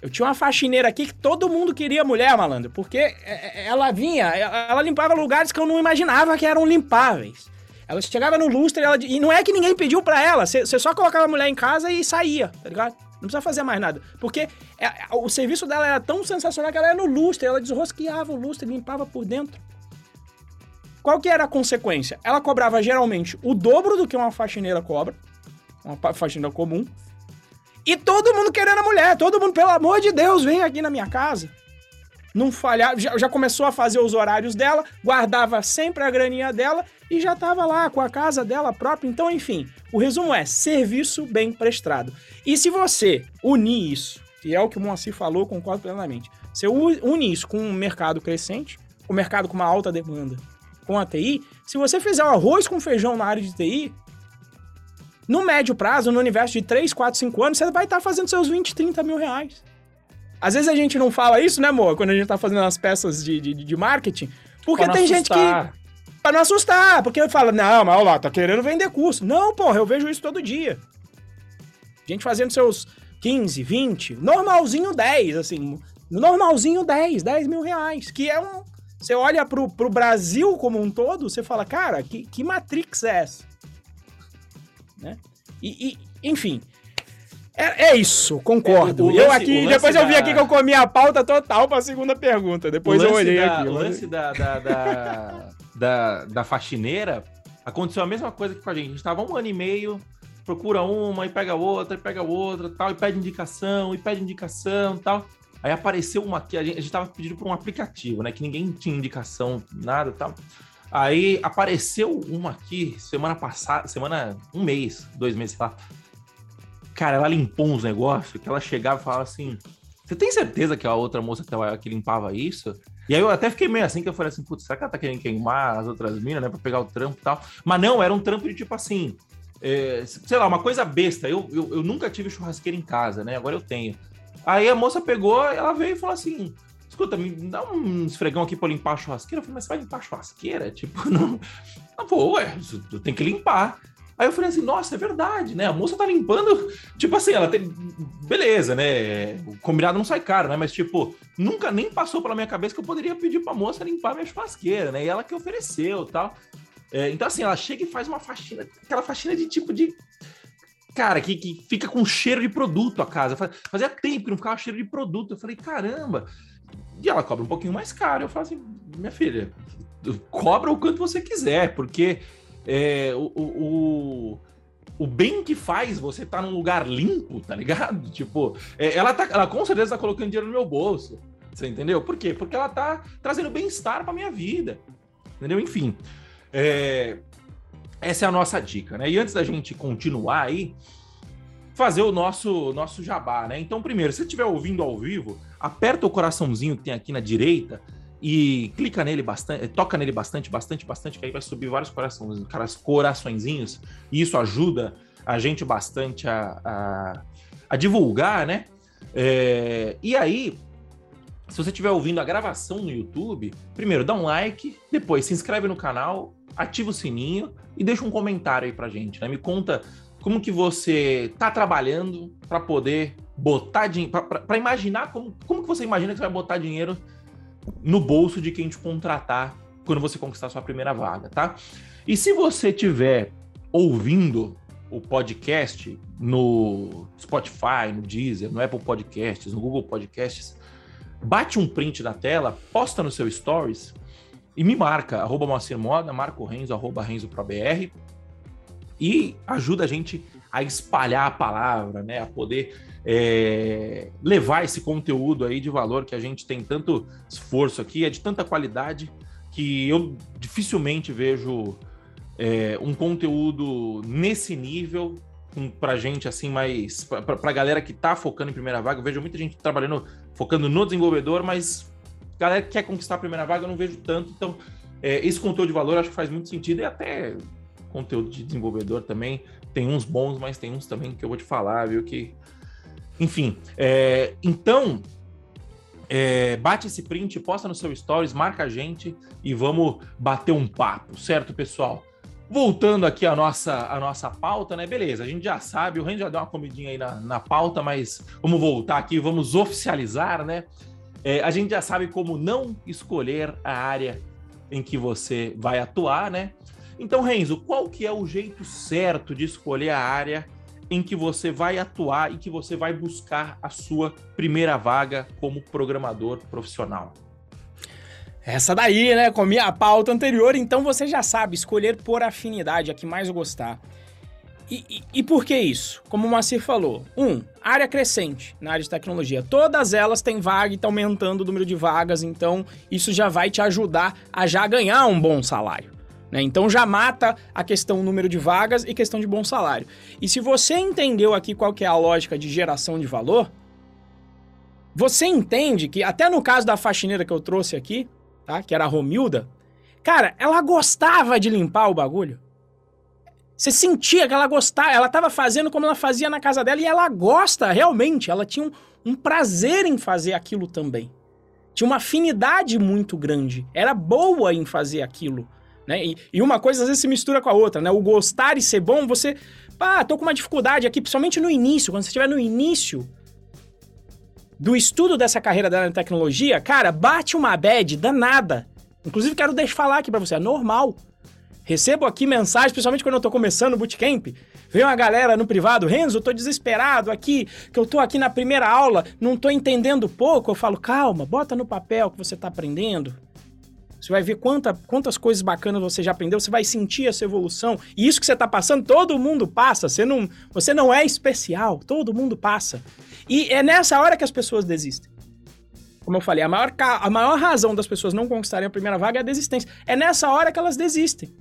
Eu tinha uma faxineira aqui que todo mundo queria mulher, malandro, porque é, é, ela vinha, ela limpava lugares que eu não imaginava que eram limpáveis. Ela chegava no lustre ela, e não é que ninguém pediu pra ela, você só colocava a mulher em casa e saía, tá ligado? Não precisa fazer mais nada. Porque é, o serviço dela era tão sensacional que ela era no lustre, ela desrosqueava o lustre, limpava por dentro. Qual que era a consequência? Ela cobrava geralmente o dobro do que uma faxineira cobra, uma faxineira comum, e todo mundo querendo a mulher, todo mundo, pelo amor de Deus, vem aqui na minha casa. Não falhava, já, já começou a fazer os horários dela, guardava sempre a graninha dela e já estava lá com a casa dela própria. Então, enfim, o resumo é serviço bem prestado. E se você unir isso, que é o que o Moacir falou, concordo plenamente, você une isso com um mercado crescente, o um mercado com uma alta demanda, com a TI, se você fizer um arroz com feijão na área de TI, no médio prazo, no universo de 3, 4, 5 anos, você vai estar fazendo seus 20, 30 mil reais. Às vezes a gente não fala isso, né, amor? Quando a gente tá fazendo as peças de, de, de marketing. Porque tem assustar. gente que. Pra não assustar, porque fala, não, mas olha lá, tá querendo vender curso. Não, porra, eu vejo isso todo dia. Gente fazendo seus 15, 20, normalzinho 10, assim. Normalzinho 10, 10 mil reais. Que é um. Você olha pro, pro Brasil como um todo, você fala, cara, que, que Matrix é essa? Né? E, e enfim, é, é isso, concordo. É, eu aqui, depois eu vi aqui que eu comi a pauta total para a segunda pergunta. Depois eu olhei da, aqui. O lance da, da, da, da, da, faxineira aconteceu a mesma coisa que com a gente. A gente tava um ano e meio, procura uma e pega outra, e pega outra, tal, e pede indicação, e pede indicação tal. Aí apareceu uma aqui, a gente, a gente tava pedindo por um aplicativo, né? Que ninguém tinha indicação, nada tal. Aí apareceu uma aqui semana passada, semana, um mês, dois meses, sei lá Cara, ela limpou uns negócios que ela chegava e falava assim: Você tem certeza que a outra moça que, que limpava isso? E aí eu até fiquei meio assim, que eu falei assim, putz, será que ela tá querendo queimar as outras minas, né? Pra pegar o trampo e tal. Mas não, era um trampo de tipo assim. É, sei lá, uma coisa besta. Eu, eu, eu, nunca tive churrasqueira em casa, né? Agora eu tenho. Aí a moça pegou, ela veio e falou assim: escuta, me dá um esfregão aqui pra limpar a churrasqueira. Eu falei, mas você vai limpar a churrasqueira? Tipo, não. Ela falou, ué, eu tenho que limpar. Aí eu falei assim, nossa, é verdade, né? A moça tá limpando, tipo assim, ela tem. Beleza, né? O combinado não sai caro, né? Mas, tipo, nunca nem passou pela minha cabeça que eu poderia pedir pra moça limpar minha churrasqueira, né? E ela que ofereceu tal. É, então, assim, ela chega e faz uma faxina, aquela faxina de tipo de. Cara, que, que fica com cheiro de produto a casa. Fazia tempo que não ficava cheiro de produto. Eu falei, caramba. E ela cobra um pouquinho mais caro. Eu falo assim, minha filha, cobra o quanto você quiser, porque é, o, o, o, bem que faz você tá num lugar limpo, tá ligado? Tipo, é, ela, tá, ela com certeza tá colocando dinheiro no meu bolso. Você entendeu? Por quê? Porque ela tá trazendo bem-estar pra minha vida. Entendeu? Enfim. É, essa é a nossa dica, né? E antes da gente continuar aí, fazer o nosso nosso jabá, né? Então, primeiro, se você estiver ouvindo ao vivo, aperta o coraçãozinho que tem aqui na direita e clica nele bastante, toca nele bastante, bastante, bastante, que aí vai subir vários corações, coraçõezinhos, e isso ajuda a gente bastante a, a, a divulgar, né? É, e aí, se você estiver ouvindo a gravação no YouTube, primeiro dá um like, depois se inscreve no canal, ativa o sininho e deixa um comentário aí pra gente, né? Me conta como que você tá trabalhando para poder botar dinheiro, para imaginar como, como que você imagina que você vai botar dinheiro no bolso de quem te contratar quando você conquistar sua primeira vaga, tá? E se você tiver ouvindo o podcast no Spotify, no Deezer, no Apple Podcasts, no Google Podcasts, bate um print da tela, posta no seu Stories e me marca, arroba Moacir Moda, Marco Renzo, arroba Renzo e ajuda a gente a espalhar a palavra, né? A poder é, levar esse conteúdo aí de valor que a gente tem tanto esforço aqui, é de tanta qualidade que eu dificilmente vejo é, um conteúdo nesse nível para gente assim mais para a galera que está focando em primeira vaga. Eu vejo muita gente trabalhando focando no desenvolvedor, mas galera que quer conquistar a primeira vaga eu não vejo tanto. Então é, esse conteúdo de valor acho que faz muito sentido e até conteúdo de desenvolvedor também tem uns bons, mas tem uns também que eu vou te falar, viu que enfim, é, então é, bate esse print, posta no seu stories, marca a gente e vamos bater um papo, certo, pessoal? Voltando aqui à nossa, a nossa pauta, né? Beleza, a gente já sabe, o Randy já deu uma comidinha aí na, na pauta, mas vamos voltar aqui, vamos oficializar, né? É, a gente já sabe como não escolher a área em que você vai atuar, né? Então, Renzo, qual que é o jeito certo de escolher a área em que você vai atuar e que você vai buscar a sua primeira vaga como programador profissional? Essa daí, né? Com a pauta anterior, então você já sabe, escolher por afinidade, a que mais gostar. E, e, e, por que isso? Como o Moacir falou, um, área crescente na área de tecnologia. Todas elas têm vaga e estão aumentando o número de vagas, então isso já vai te ajudar a já ganhar um bom salário. Né? Então já mata a questão número de vagas e questão de bom salário. E se você entendeu aqui qual que é a lógica de geração de valor, você entende que, até no caso da faxineira que eu trouxe aqui, tá? que era a Romilda, cara, ela gostava de limpar o bagulho. Você sentia que ela gostava, ela estava fazendo como ela fazia na casa dela e ela gosta realmente, ela tinha um, um prazer em fazer aquilo também. Tinha uma afinidade muito grande, era boa em fazer aquilo. Né? E, e, uma coisa às vezes se mistura com a outra, né? O gostar e ser bom, você. Pá, tô com uma dificuldade aqui, principalmente no início, quando você estiver no início do estudo dessa carreira da tecnologia, cara, bate uma bad danada. Inclusive, quero deixar falar aqui para você, é normal. Recebo aqui mensagens, principalmente quando eu tô começando o bootcamp. Vem uma galera no privado, Renzo, eu tô desesperado aqui, que eu tô aqui na primeira aula, não tô entendendo pouco. Eu falo, calma, bota no papel que você tá aprendendo. Você vai ver quanta, quantas coisas bacanas você já aprendeu, você vai sentir essa evolução. E isso que você tá passando, todo mundo passa. Você não, você não é especial, todo mundo passa. E é nessa hora que as pessoas desistem. Como eu falei, a maior, a maior razão das pessoas não conquistarem a primeira vaga é a desistência. É nessa hora que elas desistem.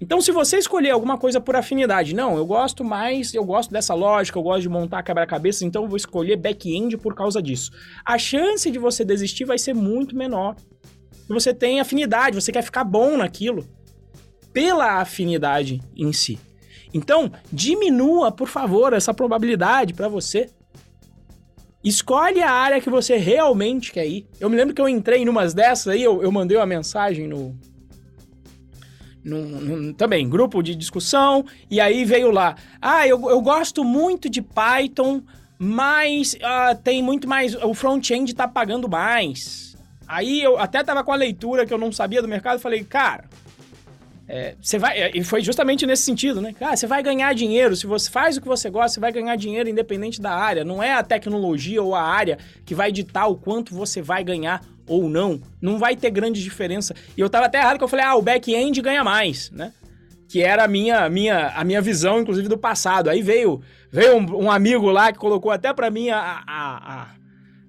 Então, se você escolher alguma coisa por afinidade, não, eu gosto mais, eu gosto dessa lógica, eu gosto de montar quebra-cabeças, então eu vou escolher back-end por causa disso. A chance de você desistir vai ser muito menor. Você tem afinidade, você quer ficar bom naquilo pela afinidade em si. Então, diminua, por favor, essa probabilidade para você. Escolhe a área que você realmente quer ir. Eu me lembro que eu entrei em umas dessas aí, eu, eu mandei uma mensagem no, também, grupo de discussão, e aí veio lá, ah, eu, eu gosto muito de Python, mas uh, tem muito mais, o front-end tá pagando mais. Aí eu até tava com a leitura que eu não sabia do mercado, falei, cara, é, você vai, é, e foi justamente nesse sentido, né? Cara, você vai ganhar dinheiro, se você faz o que você gosta, você vai ganhar dinheiro independente da área. Não é a tecnologia ou a área que vai ditar o quanto você vai ganhar ou não, não vai ter grande diferença. E eu tava até errado que eu falei, ah, o back-end ganha mais, né? Que era a minha, minha, a minha visão, inclusive, do passado. Aí veio, veio um, um amigo lá que colocou até para mim a, a, a,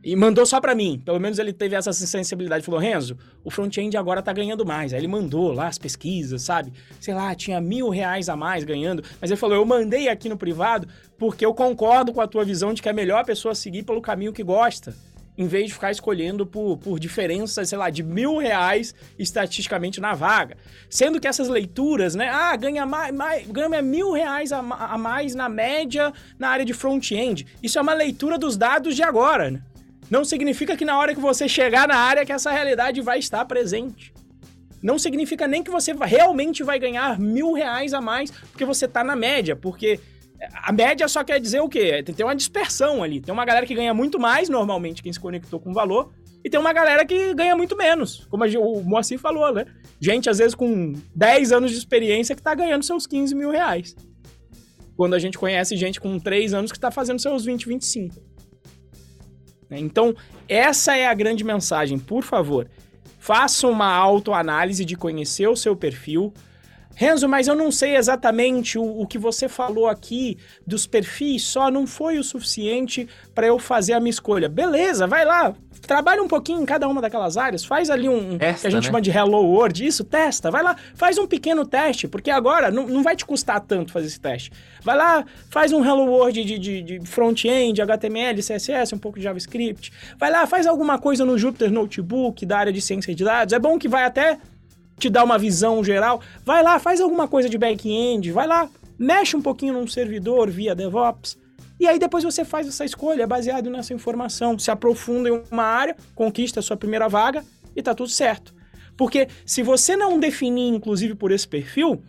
e mandou só para mim. Pelo menos ele teve essa sensibilidade. Falou, Renzo, o front-end agora tá ganhando mais. Aí ele mandou lá as pesquisas, sabe? Sei lá, tinha mil reais a mais ganhando. Mas ele falou, eu mandei aqui no privado porque eu concordo com a tua visão de que é melhor a pessoa seguir pelo caminho que gosta em vez de ficar escolhendo por, por diferenças, sei lá, de mil reais estatisticamente na vaga. Sendo que essas leituras, né? Ah, ganha, mais, mais, ganha mil reais a, a mais na média na área de front-end. Isso é uma leitura dos dados de agora, né? Não significa que na hora que você chegar na área que essa realidade vai estar presente. Não significa nem que você realmente vai ganhar mil reais a mais porque você está na média, porque a média só quer dizer o quê? Tem uma dispersão ali. Tem uma galera que ganha muito mais, normalmente, quem se conectou com valor, e tem uma galera que ganha muito menos. Como o Moacir falou, né? Gente, às vezes, com 10 anos de experiência que tá ganhando seus 15 mil reais. Quando a gente conhece gente com 3 anos que tá fazendo seus 20, 25. Então, essa é a grande mensagem. Por favor, faça uma autoanálise de conhecer o seu perfil, Renzo, mas eu não sei exatamente o, o, que você falou aqui dos perfis, só não foi o suficiente para eu fazer a minha escolha. Beleza, vai lá, trabalha um pouquinho em cada uma daquelas áreas, faz ali um testa, que a gente né? chama de Hello World, isso, testa, vai lá, faz um pequeno teste, porque agora não, não vai te custar tanto fazer esse teste. Vai lá, faz um Hello World de, de, de front-end, HTML, CSS, um pouco de JavaScript. Vai lá, faz alguma coisa no Jupyter Notebook da área de ciência de dados. É bom que vai até te dar uma visão geral. Vai lá, faz alguma coisa de back-end, vai lá, mexe um pouquinho num servidor via DevOps. E aí depois você faz essa escolha baseado nessa informação, se aprofunda em uma área, conquista a sua primeira vaga e tá tudo certo. Porque se você não definir, inclusive, por esse perfil,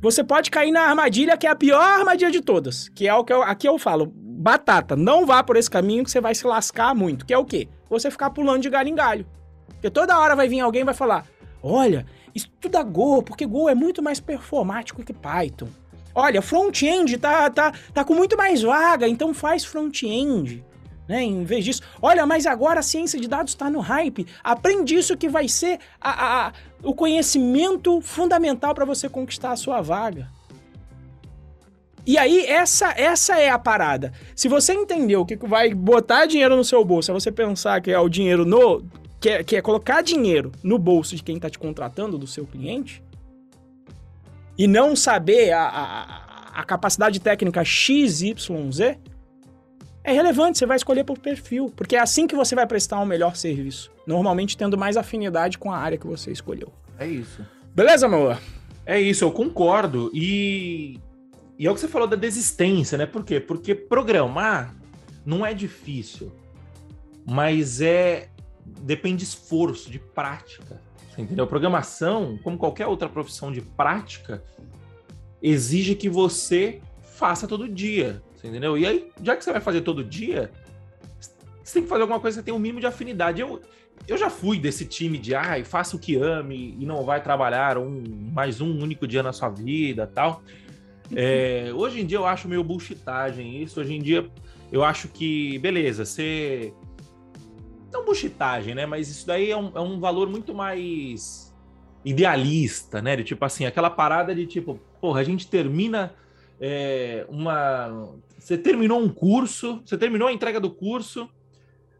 você pode cair na armadilha que é a pior armadilha de todas, que é o que eu, aqui eu falo, batata, não vá por esse caminho que você vai se lascar muito, que é o quê? Você ficar pulando de galho em galho. Porque toda hora vai vir alguém e vai falar: Olha, estuda Go, porque Go é muito mais performático que Python. Olha, front-end tá, tá, tá com muito mais vaga, então faz front-end. Né? Em vez disso, olha, mas agora a ciência de dados está no hype. Aprende isso que vai ser a, a, o conhecimento fundamental para você conquistar a sua vaga. E aí, essa, essa é a parada. Se você entendeu que vai botar dinheiro no seu bolso, é você pensar que é o dinheiro no. Que é, que é colocar dinheiro no bolso de quem está te contratando, do seu cliente, e não saber a, a, a capacidade técnica XYZ, é relevante, você vai escolher por perfil, porque é assim que você vai prestar um melhor serviço. Normalmente tendo mais afinidade com a área que você escolheu. É isso. Beleza, amor? É isso, eu concordo. E e é o que você falou da desistência, né? Por quê? Porque programar não é difícil, mas é depende de esforço, de prática. Você entendeu? Programação, como qualquer outra profissão de prática, exige que você faça todo dia. Você entendeu? E aí, já que você vai fazer todo dia, você tem que fazer alguma coisa que você tem um mínimo de afinidade. Eu, eu já fui desse time de ai, faça o que ame e não vai trabalhar um mais um único dia na sua vida tal. É, hoje em dia eu acho meio bullshitagem isso. Hoje em dia eu acho que, beleza, você. Não bullshitagem, né? Mas isso daí é um, é um valor muito mais idealista, né? De tipo assim, aquela parada de tipo, porra, a gente termina é, uma. Você terminou um curso, você terminou a entrega do curso,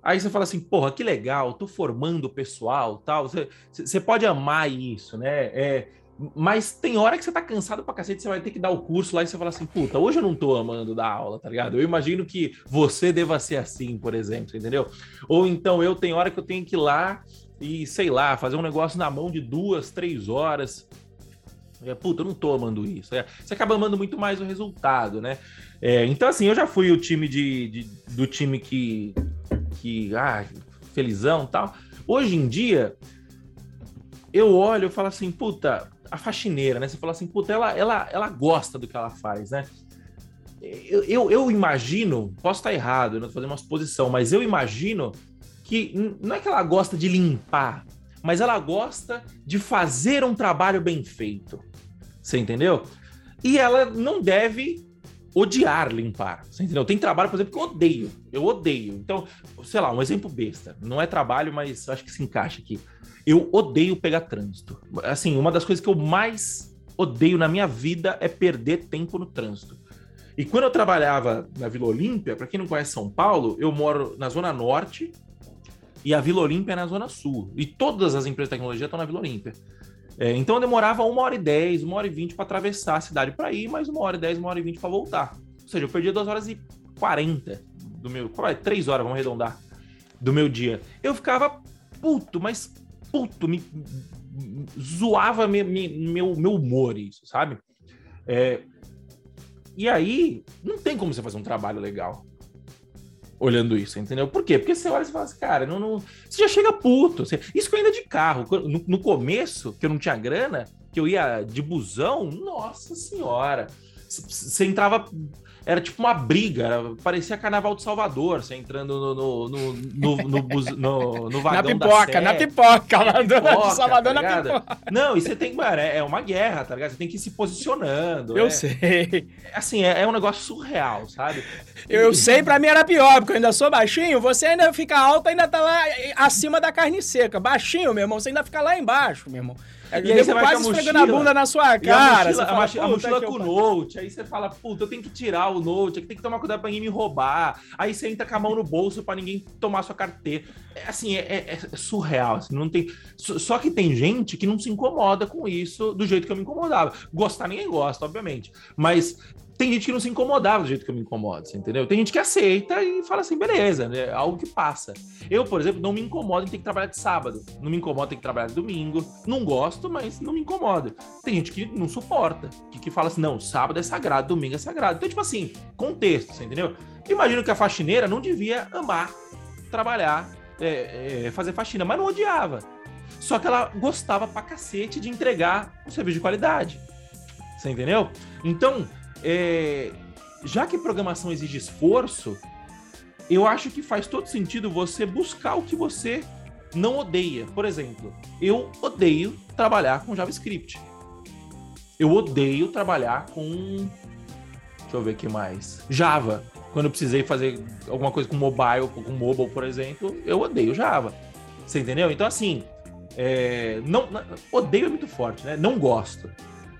aí você fala assim, porra, que legal, tô formando o pessoal tal. Você, você pode amar isso, né? É, mas tem hora que você tá cansado pra cacete, você vai ter que dar o curso lá e você fala assim, puta, hoje eu não tô amando dar aula, tá ligado? Eu imagino que você deva ser assim, por exemplo, entendeu? Ou então eu tenho hora que eu tenho que ir lá e, sei lá, fazer um negócio na mão de duas, três horas. Puta, eu não tô amando isso. É, você acaba amando muito mais o resultado, né? É, então, assim, eu já fui o time de, de, do time que, que, ah, felizão tal. Hoje em dia, eu olho e falo assim, puta, a faxineira, né? Você fala assim, puta, ela, ela, ela gosta do que ela faz, né? Eu, eu, eu imagino, posso estar errado, eu não tô fazendo uma suposição, mas eu imagino que não é que ela gosta de limpar, mas ela gosta de fazer um trabalho bem feito. Você entendeu? E ela não deve odiar limpar. Você entendeu? Tem trabalho, por exemplo, que eu odeio. Eu odeio. Então, sei lá, um exemplo besta. Não é trabalho, mas acho que se encaixa aqui. Eu odeio pegar trânsito. Assim, uma das coisas que eu mais odeio na minha vida é perder tempo no trânsito. E quando eu trabalhava na Vila Olímpia, para quem não conhece São Paulo, eu moro na Zona Norte e a Vila Olímpia é na Zona Sul. E todas as empresas de tecnologia estão na Vila Olímpia. É, então eu demorava uma hora e dez, uma hora e vinte para atravessar a cidade para ir, mais uma hora e dez, uma hora e vinte para voltar. Ou seja, eu perdia duas horas e quarenta do meu. Qual é? Três horas, vamos arredondar. Do meu dia. Eu ficava puto, mas puto, me, zoava me, me, meu, meu humor isso, sabe? É, e aí, não tem como você fazer um trabalho legal olhando isso, entendeu? Por quê? Porque você olha e fala assim, cara, não, não... você já chega puto. Você... Isso que eu ainda de carro. No, no, começo, que eu não tinha grana, que eu ia de busão, nossa senhora. Você entrava era tipo uma briga, era, parecia Carnaval de Salvador, você entrando no, no, no, no, no, no, no vagão na pipoca, na pipoca, lá pipoca, de Salvador tá na pipoca. Não, e você tem, mano, é, é uma guerra, tá ligado? Você tem que ir se posicionando. Eu é, sei. Assim, é, é, um negócio surreal, sabe? Eu e... sei, pra mim era pior, porque eu ainda sou baixinho, você ainda fica alto, ainda tá lá acima da carne seca. Baixinho, meu irmão, você ainda fica lá embaixo, meu irmão. É, e aí você vai quase esfregando a bunda na sua cara. A mochila, fala, a mochila com o note. Aí você fala, puta, eu tenho que tirar o note, aqui tem que tomar cuidado pra ninguém me roubar. Aí você entra com a mão no bolso pra ninguém tomar sua carteira. É, assim, é, é, é surreal. Assim, não tem... Só que tem gente que não se incomoda com isso do jeito que eu me incomodava. Gostar ninguém gosta, obviamente. Mas tem gente que não se incomodava do jeito que eu me incomodo, entendeu? Tem gente que aceita e fala assim, beleza, né? algo que passa. Eu, por exemplo, não me incomodo em ter que trabalhar de sábado, não me incomodo em ter que trabalhar de domingo, não gosto, mas não me incomoda. Tem gente que não suporta, que, que fala assim, não, sábado é sagrado, domingo é sagrado. Então, tipo assim, contexto, entendeu? Imagino que a faxineira não devia amar trabalhar, é, é, fazer faxina, mas não odiava. Só que ela gostava pra cacete de entregar um serviço de qualidade. Você entendeu? Então, é, já que programação exige esforço, eu acho que faz todo sentido você buscar o que você não odeia. Por exemplo, eu odeio trabalhar com JavaScript. Eu odeio trabalhar com. Deixa eu ver o que mais. Java. Quando eu precisei fazer alguma coisa com mobile, com mobile, por exemplo, eu odeio Java. Você entendeu? Então, assim, é, não, odeio é muito forte, né? Não gosto.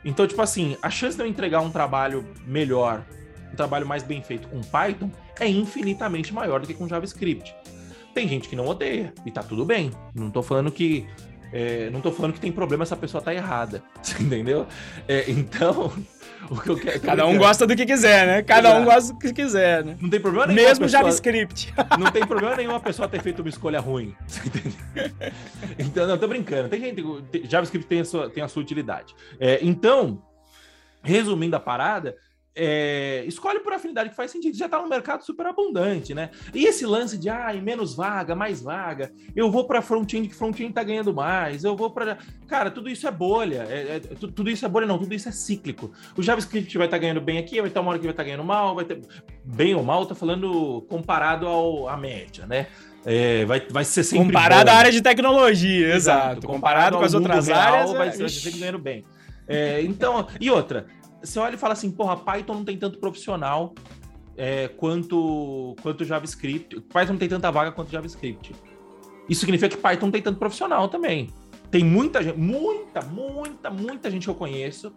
Então, tipo assim, a chance de eu entregar um trabalho melhor, um trabalho mais bem feito com Python é infinitamente maior do que com JavaScript. Tem gente que não odeia, e tá tudo bem. Não tô falando que. É, não tô falando que tem problema se a pessoa tá errada. Entendeu? É, então, o que eu quero. Cada um gosta do que quiser, né? Cada Exato. um gosta do que quiser, né? Não tem problema nenhum. Mesmo pessoa... JavaScript. Não tem problema nenhum a pessoa ter feito uma escolha ruim. Então, não, tô brincando. Tem gente. JavaScript tem a sua, tem a sua utilidade. É, então, resumindo a parada, é, escolhe por afinidade que faz sentido, já está no mercado super abundante, né? E esse lance de ah, menos vaga, mais vaga, eu vou para front-end que front-end está ganhando mais, eu vou para. Cara, tudo isso é bolha, é, é, tudo isso é bolha, não, tudo isso é cíclico. O JavaScript vai estar tá ganhando bem aqui, vai estar uma hora que vai estar tá ganhando mal, vai ter. Bem ou mal, tá falando comparado ao, à média, né? É, vai, vai ser sempre. Comparado bom. à área de tecnologia, exato. exato. Comparado, comparado com as outras real, áreas. Vai, é... ser ganhando bem. É, então, e outra, você olha e fala assim, porra, Python não tem tanto profissional é, quanto, quanto JavaScript. Python não tem tanta vaga quanto JavaScript. Isso significa que Python não tem tanto profissional também. Tem muita gente, muita, muita, muita gente que eu conheço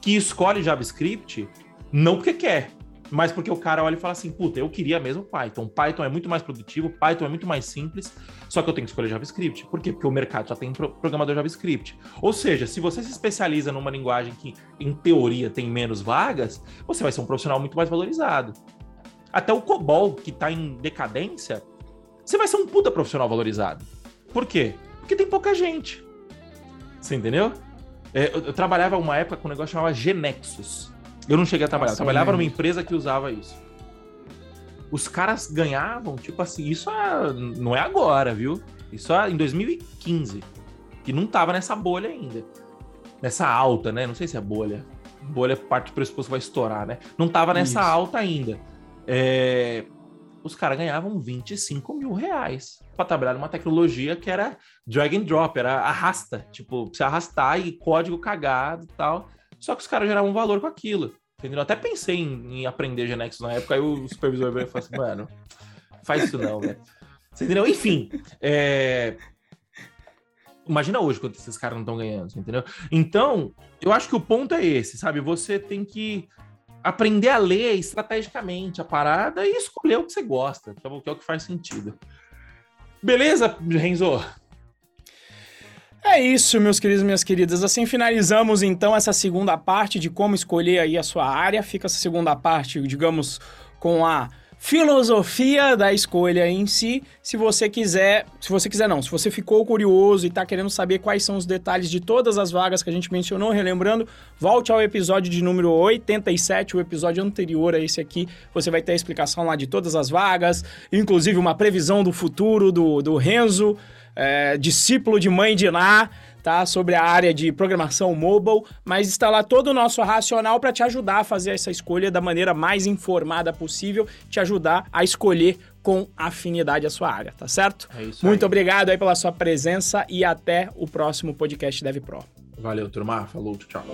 que escolhe JavaScript não porque quer, mas porque o cara olha e fala assim, puta, eu queria mesmo Python. Python é muito mais produtivo, Python é muito mais simples, só que eu tenho que escolher JavaScript. Por quê? Porque o mercado já tem programador JavaScript. Ou seja, se você se especializa numa linguagem que, em teoria, tem menos vagas, você vai ser um profissional muito mais valorizado. Até o COBOL, que está em decadência, você vai ser um puta profissional valorizado. Por quê? Porque tem pouca gente. Você entendeu? É, eu, eu, trabalhava uma época com um negócio chamado Genexus. Eu não cheguei a trabalhar. Eu trabalhava numa empresa que usava isso. Os caras ganhavam, tipo assim, isso é, não é agora, viu? Isso é em 2015. Que não tava nessa bolha ainda. Nessa alta, né? Não sei se é bolha. Bolha parte do pressuposto vai estourar, né? Não tava nessa isso. alta ainda. É... Os caras ganhavam 25 mil reais para trabalhar numa tecnologia que era drag and drop, era arrasta. Tipo, você arrastar e código cagado e tal. Só que os caras geravam valor com aquilo. Entendeu? até pensei em, em aprender Genex na época, aí o supervisor veio e falou assim, mano, faz isso não, velho. Você entendeu? Enfim, é... imagina hoje quanto esses caras não estão ganhando, entendeu? Então, eu acho que o ponto é esse, sabe? Você tem que aprender a ler estrategicamente a parada e escolher o que você gosta, que é o que faz sentido. Beleza, Renzo? É isso, meus queridos e minhas queridas. Assim finalizamos então essa segunda parte de como escolher aí a sua área. Fica essa segunda parte, digamos, com a filosofia da escolha em si. Se você quiser, se você quiser não, se você ficou curioso e está querendo saber quais são os detalhes de todas as vagas que a gente mencionou, relembrando, volte ao episódio de número 87, o episódio anterior a esse aqui. Você vai ter a explicação lá de todas as vagas, inclusive uma previsão do futuro do, do Renzo é, discípulo de mãe de Ná, tá? Sobre a área de programação mobile, mas está lá todo o nosso racional para te ajudar a fazer essa escolha da maneira mais informada possível, te ajudar a escolher com afinidade a sua área, tá certo? É isso Muito aí. obrigado aí pela sua presença e até o próximo podcast Dev Pro. Valeu, turma. Falou, tchau.